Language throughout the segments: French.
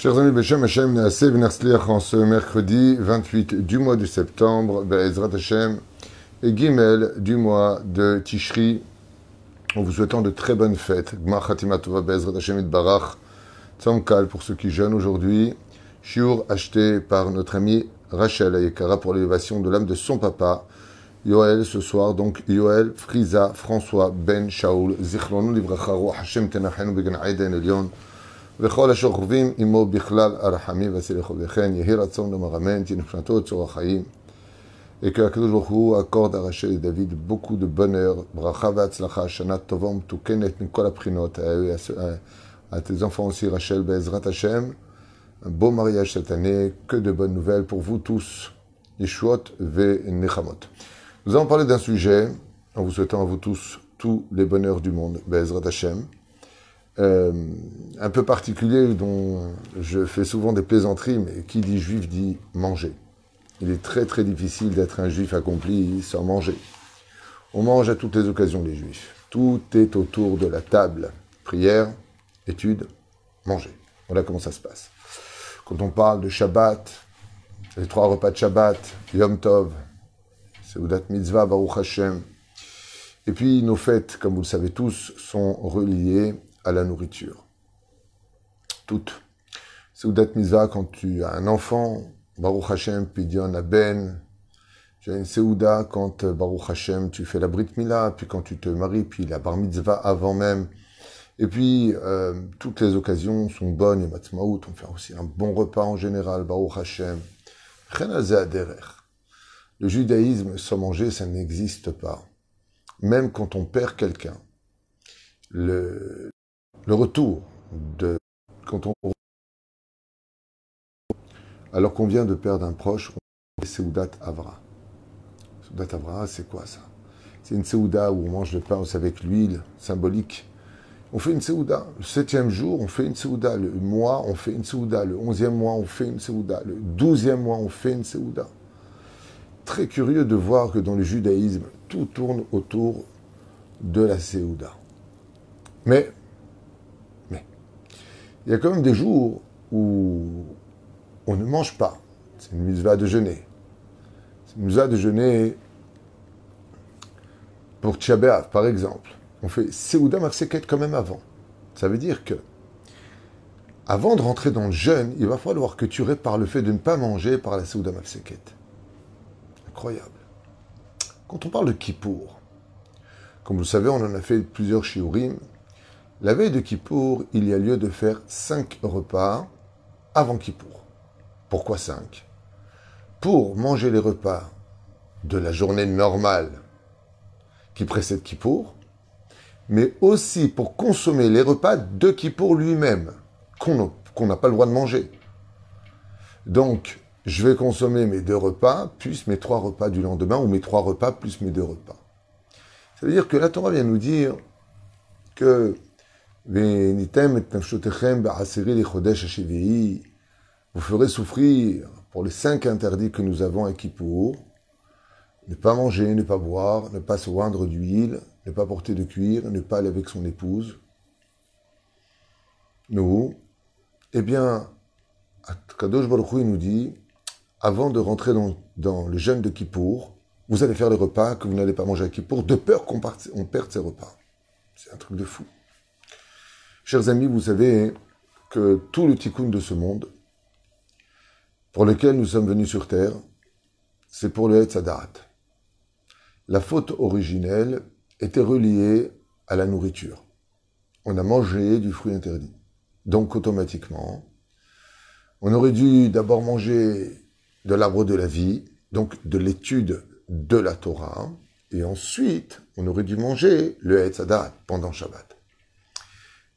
Chers amis, Beshem Hashem V'Nersliach en ce mercredi 28 du mois de septembre, Be'ezrat Hashem, et Gimel du mois de Tishri, en vous souhaitant de très bonnes fêtes. Gmar Khatima Tova Be'ezrat Hashem Barach, Tzomkal pour ceux qui jeûnent aujourd'hui, Shiur acheté par notre ami Rachel Ayekara pour l'élévation de l'âme de son papa, Yoel ce soir, donc Yoel, Friza, François, Ben, Shaul, Zichlonu Livracha, Hashem Tenachenu Began Aiden Elion, וכל השוכבים עמו בכלל הרחמים והסליחות, וכן יהי רצון למרמן, תנפנתו צור החיים, et que הקדוש ברוך הוא accorde à Rachel et David beaucoup de bonheur, ברכה והצלחה, שנה טובה ומתוקנת מכל הבחינות, à tes enfants aussi Rachel, בעזרת השם, un beau mariage cette année, que de bonnes nouvelles pour vous tous, Yeshuot ve-Nechamot. Nous allons parler d'un sujet, en vous souhaitant à vous tous tous les bonheurs du monde, Bezrat Hashem, euh, un peu particulier dont je fais souvent des plaisanteries, mais qui dit juif dit manger. Il est très très difficile d'être un juif accompli sans manger. On mange à toutes les occasions les juifs. Tout est autour de la table. Prière, étude, manger. Voilà comment ça se passe. Quand on parle de Shabbat, les trois repas de Shabbat, Yom Tov, Seudat Mitzvah, Baruch Hashem, et puis nos fêtes, comme vous le savez tous, sont reliées à la nourriture. Toutes. Seudat Mitzvah, quand tu as un enfant, Baruch Hashem, Pidion Aben. Tu as une Seuda quand, Baruch Hashem, tu fais la Brit Mila, puis quand tu te maries, puis la Bar Mitzvah avant même. Et puis, euh, toutes les occasions sont bonnes, et Matzmaout, on fait aussi un bon repas en général, Baruch Hashem. Le judaïsme sans manger, ça n'existe pas. Même quand on perd quelqu'un, le retour de alors qu'on vient de perdre un proche, on fait Seudat Avra. Seudat Avra, c'est quoi ça? C'est une Seuda où on mange le pain avec l'huile symbolique. On fait une Seuda. Le septième jour, on fait une Seuda. Le mois, on fait une Seuda. Le onzième mois, on fait une Seuda. Le douzième mois, on fait une Seuda. Très curieux de voir que dans le judaïsme, tout tourne autour de la Seuda. Mais il y a quand même des jours où on ne mange pas. C'est une mitzvah de jeûner. C'est une mitzvah de jeûner pour Tchabéav, par exemple. On fait Seouda Mafseket quand même avant. Ça veut dire que, avant de rentrer dans le jeûne, il va falloir que tu répares le fait de ne pas manger par la Seouda Mafseket. Incroyable. Quand on parle de Kippour, comme vous le savez, on en a fait plusieurs shiurim. La veille de Kippour, il y a lieu de faire cinq repas avant Kippour. Pourquoi cinq? Pour manger les repas de la journée normale qui précède Kippour, mais aussi pour consommer les repas de Kippour lui-même, qu'on n'a pas le droit de manger. Donc, je vais consommer mes deux repas, plus mes trois repas du lendemain, ou mes trois repas plus mes deux repas. Ça veut dire que la Torah vient nous dire que vous ferez souffrir pour les cinq interdits que nous avons à Kippour. Ne pas manger, ne pas boire, ne pas se oindre d'huile, ne pas porter de cuir, ne pas aller avec son épouse. Nous, eh bien, Kadosh Baruch nous dit, avant de rentrer dans, le jeûne de Kippour, vous allez faire les repas que vous n'allez pas manger à Kippour, de peur qu'on perde ces repas. C'est un truc de fou. Chers amis, vous savez que tout le tikkun de ce monde, pour lequel nous sommes venus sur terre, c'est pour le Hetzadat. La faute originelle était reliée à la nourriture. On a mangé du fruit interdit. Donc automatiquement, on aurait dû d'abord manger de l'arbre de la vie, donc de l'étude de la Torah, et ensuite on aurait dû manger le Hetzadat pendant Shabbat.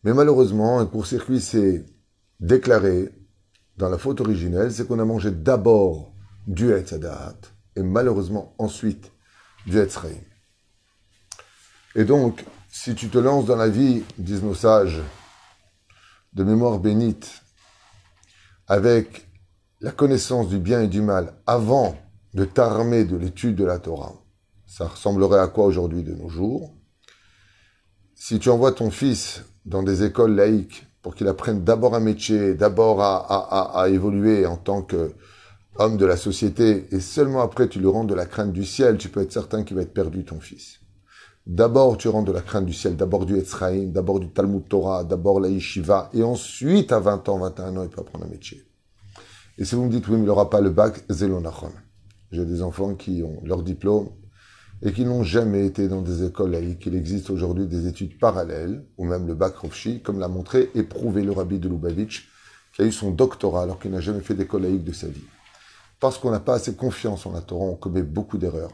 Mais malheureusement, un court-circuit s'est déclaré dans la faute originelle, c'est qu'on a mangé d'abord du Etzadat et malheureusement ensuite du Etzraïm. Et donc, si tu te lances dans la vie, disent nos sages, de mémoire bénite, avec la connaissance du bien et du mal avant de t'armer de l'étude de la Torah, ça ressemblerait à quoi aujourd'hui de nos jours? Si tu envoies ton fils dans des écoles laïques pour qu'il apprenne d'abord un métier, d'abord à, évoluer en tant qu'homme de la société, et seulement après tu lui rends de la crainte du ciel, tu peux être certain qu'il va être perdu, ton fils. D'abord, tu rends de la crainte du ciel, d'abord du Etzraïm, d'abord du Talmud Torah, d'abord la Yeshiva, et ensuite, à 20 ans, 21 ans, il peut apprendre un métier. Et si vous me dites, oui, mais il n'aura pas le bac, Zelonachon. J'ai des enfants qui ont leur diplôme et qui n'ont jamais été dans des écoles laïques. Il existe aujourd'hui des études parallèles, ou même le bac comme l'a montré et prouvé le rabbi de Lubavitch, qui a eu son doctorat alors qu'il n'a jamais fait d'école laïque de sa vie. Parce qu'on n'a pas assez confiance en la Torah, on commet beaucoup d'erreurs.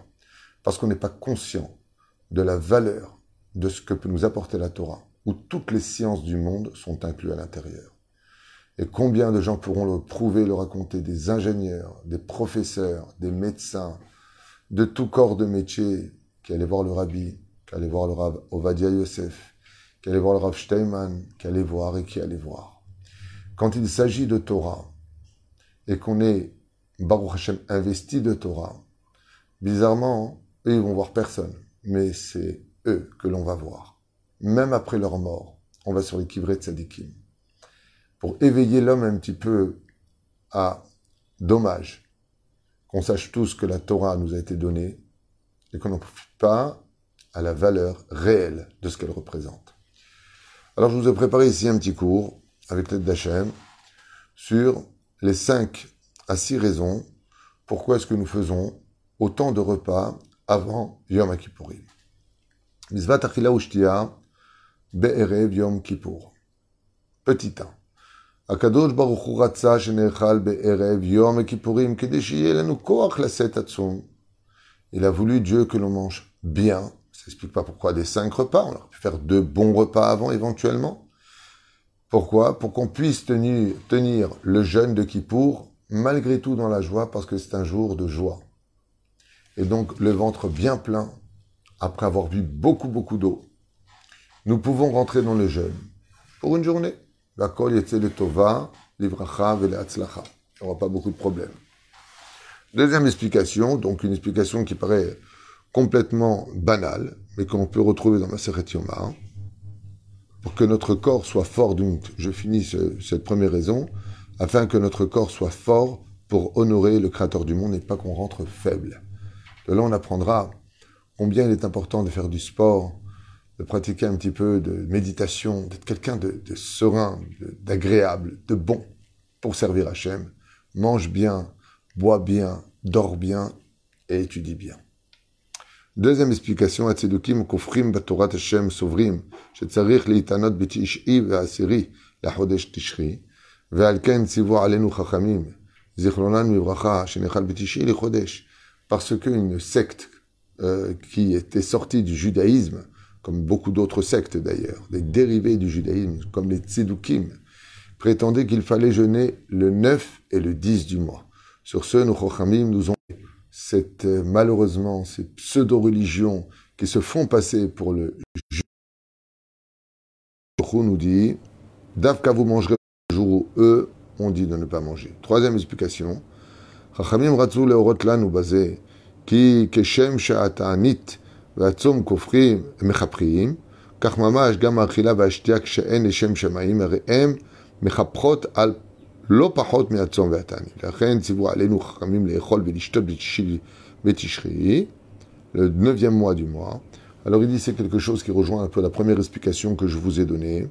Parce qu'on n'est pas conscient de la valeur de ce que peut nous apporter la Torah, où toutes les sciences du monde sont incluses à l'intérieur. Et combien de gens pourront le prouver, le raconter Des ingénieurs, des professeurs, des médecins, de tout corps de métier, qui allaient voir le rabbi, qui allaient voir le rav Ovadia Yosef, qui allaient voir le rav Steinman, qui allaient voir et qui allaient voir. Quand il s'agit de Torah, et qu'on est, Baruch Hashem, investi de Torah, bizarrement, eux, ils vont voir personne mais c'est eux que l'on va voir. Même après leur mort, on va sur les de Sadikim. Pour éveiller l'homme un petit peu à dommage qu'on sache tous que la Torah nous a été donnée et qu'on n'en profite pas à la valeur réelle de ce qu'elle représente. Alors je vous ai préparé ici un petit cours avec l'aide d'Hachem sur les cinq à six raisons pourquoi est-ce que nous faisons autant de repas avant Yom Kippourim. Mizvat Achila Ushtia Be'erev Yom Kippour. Petit 1. הקדוש ברוך הוא רצה שנאכל בערב יום הכיפורים כדי שיהיה לנו כוח לשאת עצום. Il a voulu Dieu que l'on mange bien. Ça n'explique pas pourquoi des cinq repas. On aurait pu faire deux bons repas avant éventuellement. Pourquoi Pour qu'on puisse tenir, tenir le jeûne de Kippour malgré tout dans la joie parce que c'est un jour de joie et donc le ventre bien plein, après avoir bu beaucoup, beaucoup d'eau, nous pouvons rentrer dans le jeûne pour une journée. D'accord Il tova, livracha, Il n'y aura pas beaucoup de problèmes. Deuxième explication, donc une explication qui paraît complètement banale, mais qu'on peut retrouver dans ma Yoma, pour que notre corps soit fort, donc je finis cette première raison, afin que notre corps soit fort pour honorer le Créateur du monde et pas qu'on rentre faible. De là, on apprendra combien il est important de faire du sport, de pratiquer un petit peu de méditation, d'être quelqu'un de, serein, d'agréable, de, bon pour servir Hachem. Mange bien, bois bien, dors bien et étudie bien. Deuxième explication, Atzedukim kofrim batorat Hashem sovrim, shetzarich liitanot betish'i ve'asiri lachodesh tishri, ve'al ken tzivu alenu chachamim, zichronan mivracha, shenechal betish'i lichodesh parce qu'une secte euh, qui était sortie du judaïsme, comme beaucoup d'autres sectes d'ailleurs, des dérivés du judaïsme, comme les tzedoukim, prétendaient qu'il fallait jeûner le 9 et le 10 du mois. Sur ce, nos chochamim nous ont cette, euh, malheureusement ces pseudo-religions qui se font passer pour le judaïsme. nous dit, Davka vous mangerez le jour où eux ont dit de ne pas manger. Troisième explication, Chachamim Ratzou Leorotlan ou basé, qui Keshem Sha'atanit, והצום כופרים מחפכים, כך ממש גם האכילה והשתייה כשאין לשם שמיים, הרי הם מחפכות על לא פחות מהצום והתענית. לכן ציוו עלינו חכמים לאכול ולשתות בתשרי, le neuvième mois du mois. Alors il dit c'est quelque chose qui rejoint un peu la première explication que je vous ai donnée,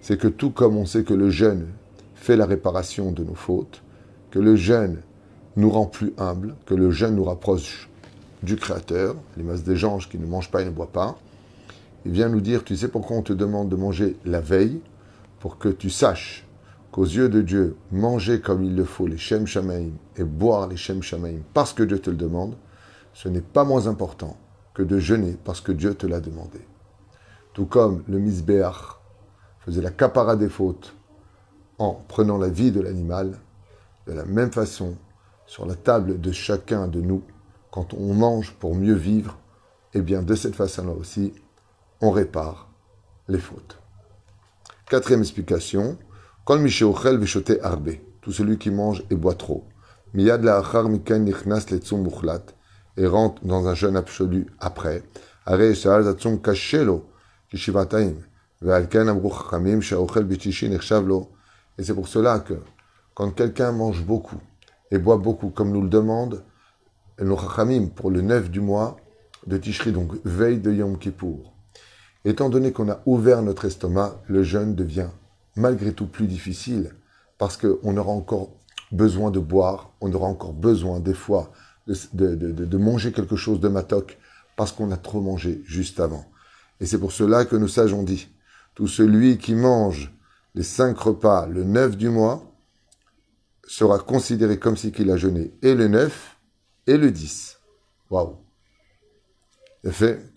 c'est que tout comme on sait que le jeûne fait la réparation de nos fautes, que le jeûne nous rend plus humbles, que le jeûne nous rapproche du Créateur, l'image des anges qui ne mangent pas et ne boivent pas. Il vient nous dire, tu sais pourquoi on te demande de manger la veille? Pour que tu saches qu'aux yeux de Dieu, manger comme il le faut les Shem Shamaim et boire les Shem Shamaim parce que Dieu te le demande, ce n'est pas moins important que de jeûner parce que Dieu te l'a demandé. Tout comme le Misbéach faisait la capara des fautes en prenant la vie de l'animal, de la même façon, sur la table de chacun de nous, quand on mange pour mieux vivre, eh bien de cette façon-là aussi, on répare les fautes. Quatrième explication, Kol arbe, tout celui qui mange et boit trop. Miyad la'achar mikan nichnas et rentre dans un jeûne absolu après. Et c'est pour cela que quand quelqu'un mange beaucoup et boit beaucoup, comme nous le demande pour le 9 du mois de Tishri, donc veille de Yom Kippour, étant donné qu'on a ouvert notre estomac, le jeûne devient malgré tout plus difficile parce qu'on aura encore besoin de boire, on aura encore besoin des fois de, de manger quelque chose de matoc parce qu'on a trop mangé juste avant. Et c'est pour cela que nos sages ont dit, tout celui qui mange les cinq repas le 9 du mois sera considéré comme si qu'il a jeûné et le 9 et le 10. Waouh. fait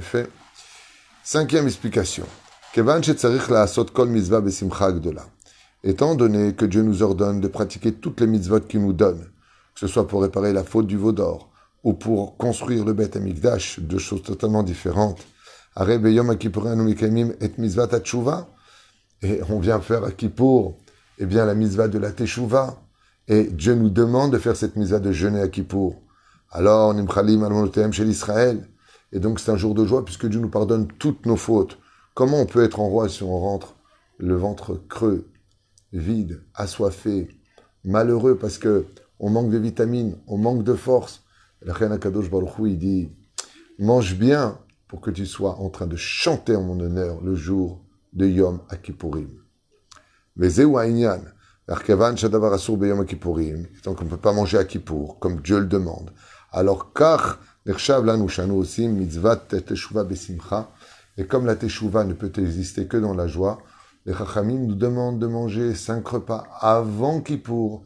fait. Cinquième explication. Étant donné que Dieu nous ordonne de pratiquer toutes les mitzvot qu'il nous donne, que ce soit pour réparer la faute du veau d'or, ou pour construire le Beth Amikdash, deux choses totalement différentes. Et on vient faire à Kippour, eh bien, la mitzvah de la Teshuvah. Et Dieu nous demande de faire cette mitzvah de jeûner à Kippour. Alors, Nimchalim al chez l'Israël. Et donc, c'est un jour de joie puisque Dieu nous pardonne toutes nos fautes. Comment on peut être en roi si on rentre le ventre creux, vide, assoiffé, malheureux parce que on manque de vitamines, on manque de force? La reine Akadosh Baruch il dit Mange bien pour que tu sois en train de chanter en mon honneur le jour de Yom Akipurim. Donc on ne peut pas manger à Kippour, comme Dieu le demande. Alors, car aussi, Mitzvat Teshuva Besimcha, et comme la Teshuva ne peut exister que dans la joie, les Chachamim nous demandent de manger cinq repas avant Kippour,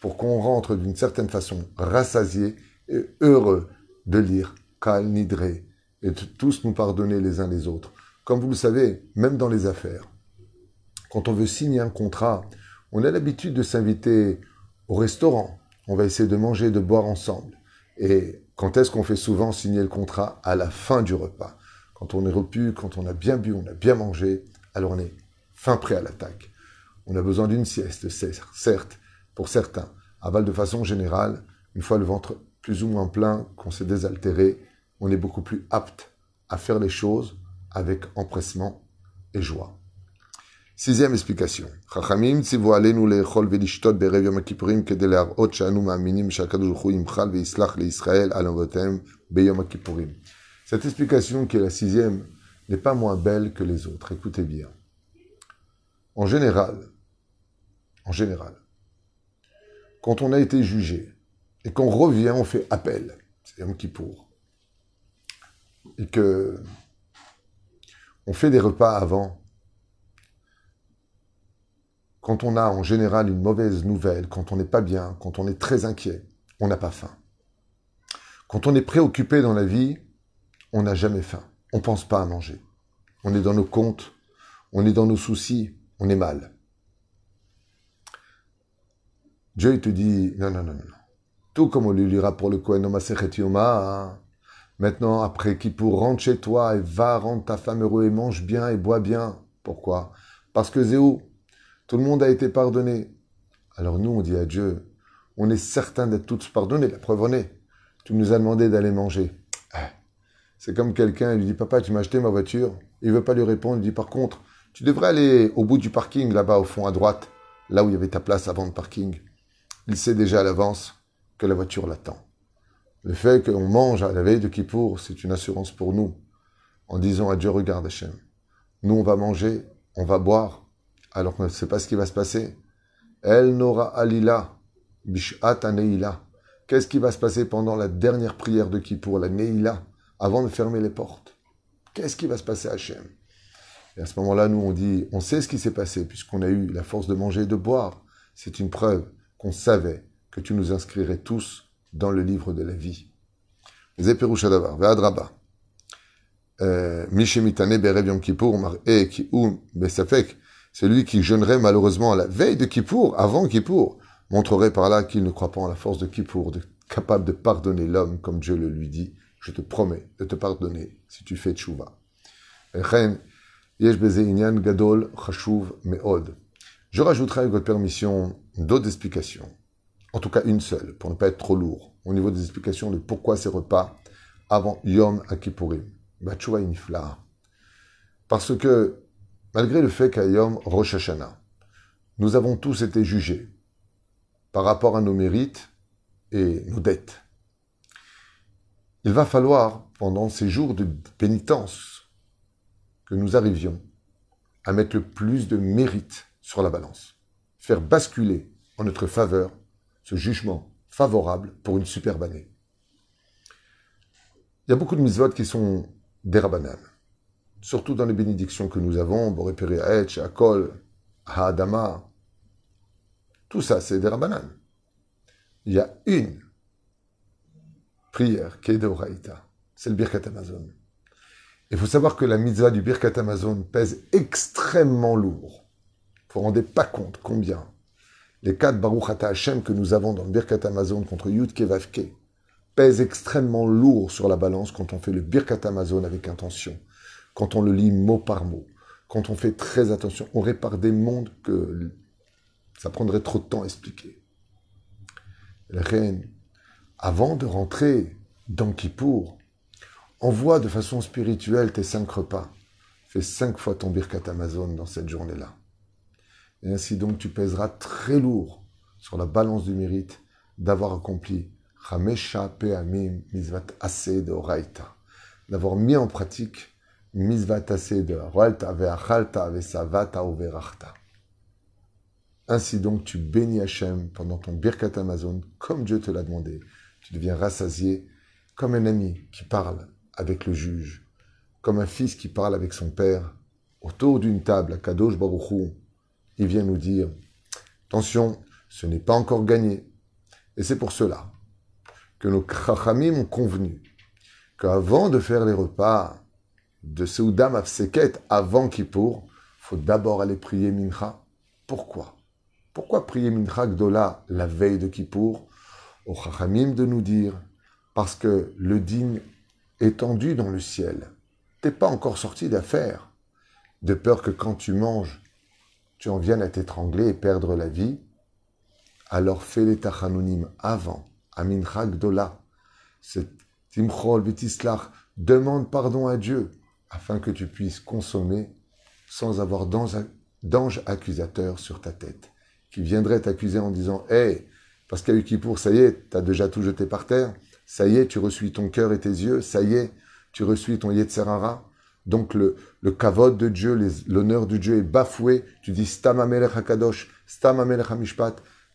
pour qu'on rentre d'une certaine façon rassasié et heureux de lire Kal Nidre et de tous nous pardonner les uns les autres. Comme vous le savez, même dans les affaires, quand on veut signer un contrat, on a l'habitude de s'inviter au restaurant. On va essayer de manger, de boire ensemble. Et quand est-ce qu'on fait souvent signer le contrat? À la fin du repas. Quand on est repu, quand on a bien bu, on a bien mangé, alors on est fin prêt à l'attaque. On a besoin d'une sieste, certes, pour certains. Aval de façon générale, une fois le ventre plus ou moins plein, qu'on s'est désaltéré, on est beaucoup plus apte à faire les choses avec empressement et joie. Sixième explication. Chachamim tzivu alenu le'echol ve'lishtot berev yom kippurim kedei le'arot she'anu ma'aminim she'akadosh baruch hu yimchal ve'islach le'Israël al avotem beyom kippurim. Cette explication qui est la sixième n'est pas moins belle que les autres. Écoutez bien. En général, en général, quand on a été jugé, et qu'on revient, on fait appel, c'est qui pour et que on fait des repas avant, quand on a en général une mauvaise nouvelle, quand on n'est pas bien, quand on est très inquiet, on n'a pas faim. Quand on est préoccupé dans la vie, on n'a jamais faim. On ne pense pas à manger. On est dans nos comptes, on est dans nos soucis, on est mal. Dieu te dit, non, non, non, non. Tout comme on lui lira pour le Kohen Yoma. Maintenant, après pour rentre chez toi et va rendre ta femme heureux et mange bien et bois bien. Pourquoi? Parce que Zéou, tout le monde a été pardonné. Alors nous, on dit à Dieu, on est certain d'être tous pardonnés. La preuve en est. Tu nous as demandé d'aller manger. Eh, c'est comme quelqu'un, il lui dit, papa, tu m'as acheté ma voiture. Il veut pas lui répondre. Il dit, par contre, tu devrais aller au bout du parking, là-bas, au fond, à droite, là où il y avait ta place avant le parking. Il sait déjà à l'avance que la voiture l'attend. Le fait qu'on mange à la veille de Kippour, c'est une assurance pour nous, en disant à Dieu, regarde Hachem, nous on va manger, on va boire, alors qu'on ne sait pas ce qui va se passer. El Nora Alila, Bishat Neila. Qu'est-ce qui va se passer pendant la dernière prière de Kippour, la Neila, avant de fermer les portes? Qu'est-ce qui va se passer à Hachem? Et à ce moment-là, nous on dit, on sait ce qui s'est passé, puisqu'on a eu la force de manger et de boire. C'est une preuve qu'on savait que tu nous inscrirais tous dans le livre de la vie. Euh, celui qui jeûnerait malheureusement à la veille de Kippour, avant Kippour, montrerait par là qu'il ne croit pas en la force de Kippour, capable de pardonner l'homme comme Dieu le lui dit. Je te promets de te pardonner si tu fais tchouva. Je rajouterai avec votre permission d'autres explications en tout cas une seule, pour ne pas être trop lourd, au niveau des explications de pourquoi ces repas avant Yom Akipurim. Batchoua Inifla. Parce que, malgré le fait qu'à Yom Rosh Hashanah, nous avons tous été jugés par rapport à nos mérites et nos dettes. Il va falloir, pendant ces jours de pénitence, que nous arrivions à mettre le plus de mérite sur la balance, faire basculer en notre faveur ce jugement favorable pour une superbe année. Il y a beaucoup de mitzvot qui sont des surtout dans les bénédictions que nous avons, Boré Haetch, Akol, Haadama. Tout ça, c'est des rabbanan. Il y a une prière qui est de Oraïta, c'est le Birkat Amazon. Il faut savoir que la mitzvah du Birkat Amazon pèse extrêmement lourd. Vous vous rendez pas compte combien les quatre Baruch Ata Hashem que nous avons dans le Birkat Amazon contre Yud Kevavke pèsent extrêmement lourd sur la balance quand on fait le Birkat Amazon avec intention, quand on le lit mot par mot, quand on fait très attention. On répare des mondes que ça prendrait trop de temps à expliquer. La reine, avant de rentrer dans Kippour, envoie de façon spirituelle tes cinq repas. Fais cinq fois ton Birkat Amazon dans cette journée-là. Et ainsi donc tu pèseras très lourd sur la balance du mérite d'avoir accompli Chamesha Peamim Mizvat Ase de Oraita, d'avoir mis en pratique de. Ainsi donc tu bénis Hachem pendant ton Birkat Amazon comme Dieu te l'a demandé. Tu deviens rassasié comme un ami qui parle avec le juge, comme un fils qui parle avec son père, autour d'une table à Kadosh Baruchou, il vient nous dire attention, ce n'est pas encore gagné. Et c'est pour cela que nos Chachamim ont convenu qu'avant de faire les repas de Seudam Afseket, avant Kippour, faut d'abord aller prier Mincha. Pourquoi? Pourquoi prier Mincha Gdola la veille de Kippour? Au Chachamim de nous dire. Parce que le digne est tendu dans le ciel. T'es pas encore sorti d'affaire, de peur que quand tu manges, tu en viennes à t'étrangler et perdre la vie, alors fais les tachanonim avant, amin chagdola, c'est timchol vitislach, demande pardon à Dieu, afin que tu puisses consommer sans avoir d'ange accusateur sur ta tête, qui viendrait t'accuser en disant, hé, parce qu'il y a eu qui pour, ça y est, t'as déjà tout jeté par terre, ça y est, tu reçus ton cœur et tes yeux, ça y est, tu reçus ton Yetzerara, donc le, le de Dieu, l'honneur de Dieu est bafoué. Tu dis Stam Amelech HaKadosh, Stam.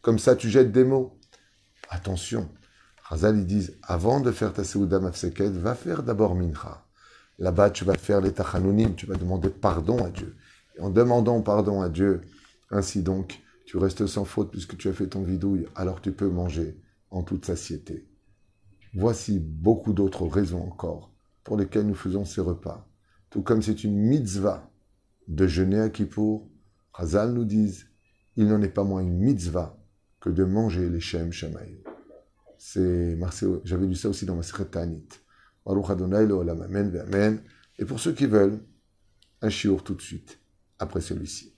Comme ça, tu jettes des mots. Attention. Razal, ils disent, avant de faire ta Seouda Mafseket, va faire d'abord Mincha. Là-bas, tu vas faire les Tachanonim, tu vas demander pardon à Dieu. En demandant pardon à Dieu, ainsi donc, tu restes sans faute puisque tu as fait ton vidouille, alors tu peux manger en toute satiété. Voici beaucoup d'autres raisons encore pour lesquelles nous faisons ces repas tout comme c'est une mitzvah de jeûner à Kippour, Hazal nous disent, il n'en est pas moins une mitzvah que de manger les Shem Shemaï. C'est, j'avais lu ça aussi dans ma Tanit. Et pour ceux qui veulent, un shiur tout de suite, après celui-ci.